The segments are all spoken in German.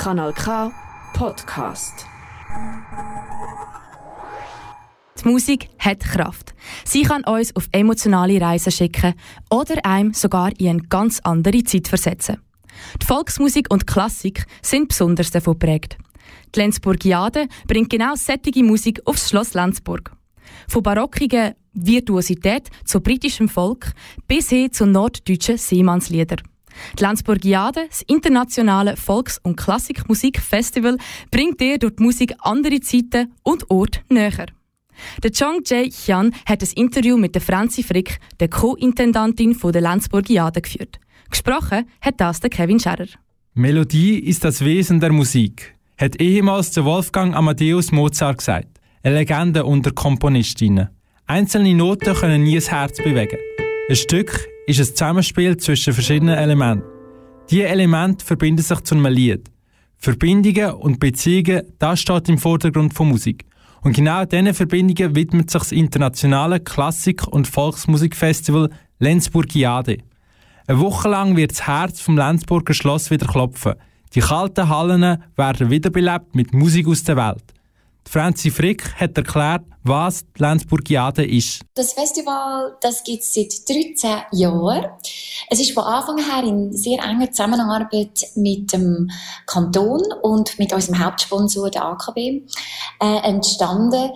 Kanal K Podcast. Die Musik hat Kraft. Sie kann uns auf emotionale Reisen schicken oder einem sogar in eine ganz andere Zeit versetzen. Die Volksmusik und Klassik sind besonders davon geprägt. Die Lenzburgiade bringt genau sättige Musik aufs Schloss Lenzburg. Von barockiger Virtuosität zu britischem Volk bis hin zu norddeutschen Seemannsliedern. Die Lenzburgiade, das internationale Volks- und Klassikmusikfestival, bringt dir durch die Musik andere Zeiten und Orte näher. Der Chong Jae Hyun hat ein Interview mit der Franzi Frick, der Co-Intendantin der Lenzburgiade, geführt. Gesprochen hat das der Kevin Scherrer. Melodie ist das Wesen der Musik, hat ehemals der Wolfgang Amadeus Mozart gesagt. Eine Legende unter Komponistinnen. Einzelne Noten können nie das Herz bewegen. Ein Stück ist ein Zusammenspiel zwischen verschiedenen Elementen. Diese Elemente verbinden sich zu einem Lied. Verbindungen und Beziehungen, das steht im Vordergrund von Musik. Und genau diesen Verbindungen widmet sich das internationale Klassik- und Volksmusikfestival Lenzburgiade. Eine Woche lang wird das Herz vom Lenzburger Schloss wieder klopfen. Die kalten Hallen werden wiederbelebt mit Musik aus der Welt. Franzi Frick hat erklärt, was die Lenzburgiade ist. Das Festival das gibt es seit 13 Jahren. Es ist von Anfang her in sehr enger Zusammenarbeit mit dem Kanton und mit unserem Hauptsponsor, der AKB, äh, entstanden.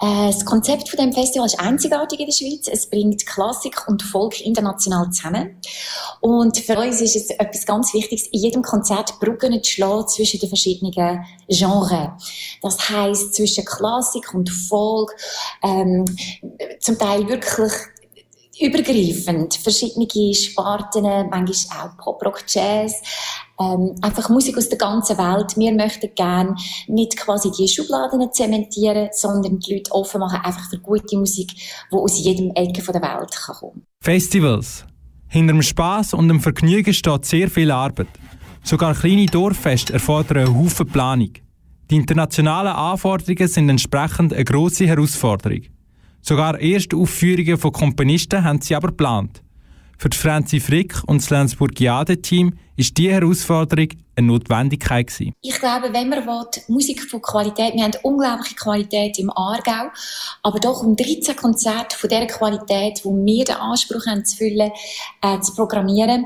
Äh, das Konzept von dem Festival ist einzigartig in der Schweiz. Es bringt Klassik und Volk international zusammen. Und für uns ist es etwas ganz Wichtiges, in jedem Konzert Brücken zu schlagen zwischen den verschiedenen Genres. Das heißt zwischen Klassik und Ähm, zum Teil wirklich übergreifend, verschiedene Sparten, manchmal auch Pop, Rock, Jazz, ähm, einfach Musik aus der ganzen Welt. Wir möchten gerne nicht quasi die Schubladen zementieren, sondern die Leute offen machen, einfach für gute Musik, die aus jedem Ecke der Welt kommen Festivals. Hinter dem Spass und dem Vergnügen steht sehr viel Arbeit. Sogar kleine Dorffeste erfordern einen Haufen Planung. Die internationalen Anforderungen sind entsprechend eine grosse Herausforderung. Sogar erste Aufführungen von Komponisten haben sie aber geplant. Für die Franzi Frick und das Lenzburgiade-Team ist diese Herausforderung eine Notwendigkeit gewesen. Ich glaube, wenn man will, Musik von Qualität, wir haben unglaubliche Qualität im Aargau, aber doch um 13 Konzerte von der Qualität, wo wir den Anspruch haben zu füllen, äh, zu programmieren,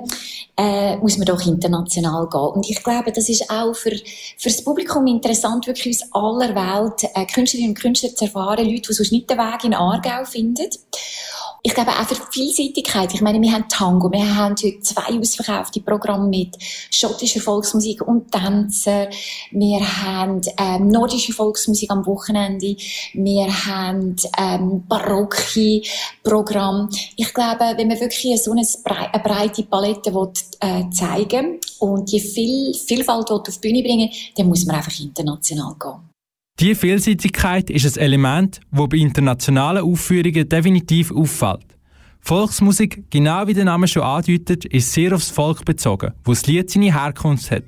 äh, muss man doch international gehen. Und ich glaube, das ist auch für, für das Publikum interessant, wirklich aus aller Welt äh, Künstlerinnen und Künstler zu erfahren, Leute, die sonst nicht den Weg in Aargau finden ich glaube auch für Vielseitigkeit. Ich meine, wir haben Tango, wir haben heute zwei ausverkaufte Programme mit schottischer Volksmusik und Tänzer. Wir haben ähm, nordische Volksmusik am Wochenende. Wir haben ähm, barocke Programm. Ich glaube, wenn man wirklich so eine, breite Palette will, äh, zeigen und die viel Vielfalt will auf die Bühne bringen, dann muss man einfach international gehen. Diese Vielseitigkeit ist ein Element, das bei internationalen Aufführungen definitiv auffällt. Volksmusik, genau wie der Name schon andeutet, ist sehr aufs Volk bezogen, wo das Lied seine Herkunft hat.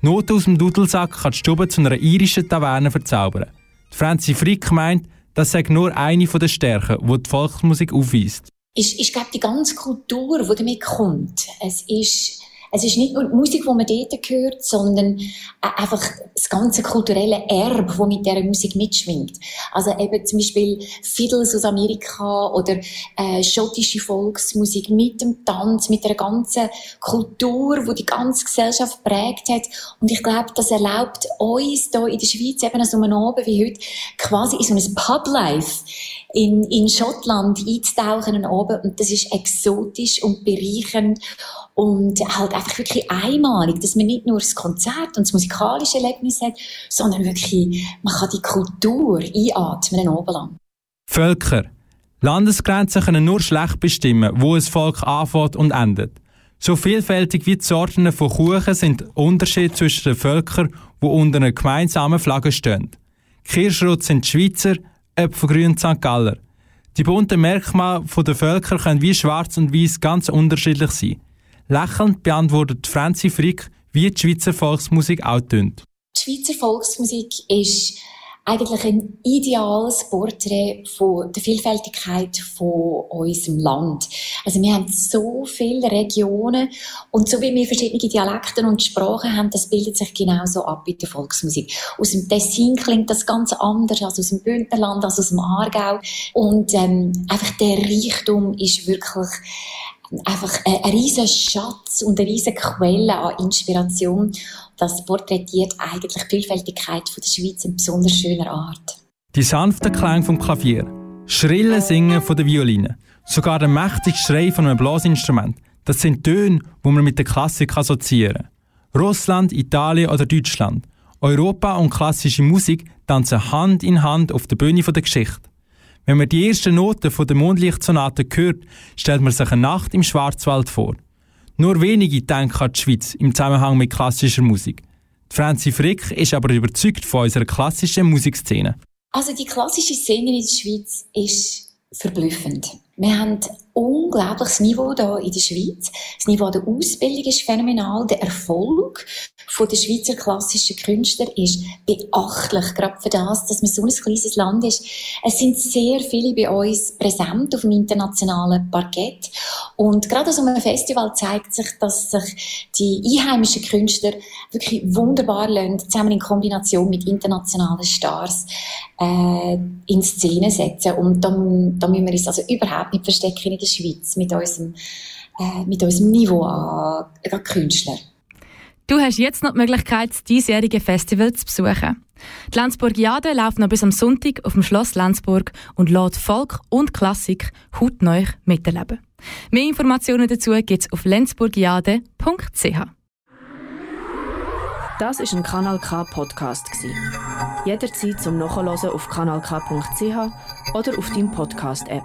Not aus dem Dudelsack kann die Stube zu einer irischen Taverne verzaubern. Die Franzi Frick meint, das sei nur eine der Stärken, die die Volksmusik aufweist. Ich, ich glaube, die ganze Kultur, die damit kommt, es ist es ist nicht nur die Musik, die man dort hört, sondern einfach das ganze kulturelle Erbe, das mit dieser Musik mitschwingt. Also eben zum Beispiel Fiddles aus Amerika oder äh, schottische Volksmusik mit dem Tanz, mit der ganzen Kultur, die die ganze Gesellschaft prägt hat. Und ich glaube, das erlaubt uns hier in der Schweiz eben so einem Abend wie heute quasi in so ein Publife in, in Schottland einzutauchen oben und das ist exotisch und bereichernd und halt einfach wirklich einmalig, dass man nicht nur das Konzert und das musikalische Erlebnis hat, sondern wirklich, man kann die Kultur einatmen oben lang. Völker. Landesgrenzen können nur schlecht bestimmen, wo ein Volk anfängt und endet. So vielfältig wie die Sorten von Kuchen sind Unterschiede zwischen den Völkern, die unter einer gemeinsamen Flagge stehen. Kirschrot sind die Schweizer, Äpfelgrün St. Galler. Die bunten Merkmale der Völker können wie schwarz und weiß ganz unterschiedlich sein. Lächelnd beantwortet Franzi Frick, wie die Schweizer Volksmusik auch tönt. Die Schweizer Volksmusik ist eigentlich ein ideales Porträt von der Vielfältigkeit von unserem Land. Also wir haben so viele Regionen und so wie wir verschiedene Dialekte und Sprachen haben, das bildet sich genauso ab in der Volksmusik. Aus dem Tessin klingt das ganz anders als aus dem Bündnerland, als aus dem Aargau und ähm, einfach der Reichtum ist wirklich einfach ein, riesen Schatz und eine riesige Quelle an Inspiration. Das porträtiert eigentlich die Vielfältigkeit von der Schweiz in besonders schöner Art. Die sanften Klänge vom Klavier, schrille Singen von der Violine, sogar der mächtige Schrei von einem Blasinstrument, das sind Töne, die man mit der Klassik assoziieren. Russland, Italien oder Deutschland. Europa und klassische Musik tanzen Hand in Hand auf der Bühne der Geschichte. Wenn man die ersten Noten von der Mondlichtsonate hört, stellt man sich eine Nacht im Schwarzwald vor. Nur wenige denken an die Schweiz im Zusammenhang mit klassischer Musik. Franzi Frick ist aber überzeugt von unserer klassischen Musikszene. Also die klassische Szene in der Schweiz ist verblüffend. Wir haben unglaubliches Niveau hier in der Schweiz. Das Niveau der Ausbildung ist phänomenal. Der Erfolg von der Schweizer klassischen Künstler ist beachtlich, gerade für das, dass man so ein kleines Land ist. Es sind sehr viele bei uns präsent auf dem internationalen Parkett. Und gerade an so einem Festival zeigt sich, dass sich die einheimischen Künstler wirklich wunderbar lernen, zusammen in Kombination mit internationalen Stars äh, in Szene setzen. Und da, da müssen wir uns also überhaupt nicht verstecken in der Schweiz mit unserem, äh, mit unserem Niveau an, an Künstlern. Du hast jetzt noch die Möglichkeit, das diesjährige Festival zu besuchen. Die Lenzburgiade läuft noch bis am Sonntag auf dem Schloss Lenzburg und lädt Volk und Klassik hautneu miterleben. Mehr Informationen dazu gibt es auf lenzburgiade.ch. Das ist ein Kanal K Podcast Jederzeit zum Nachhören auf kanalk.ch oder auf deinem Podcast App.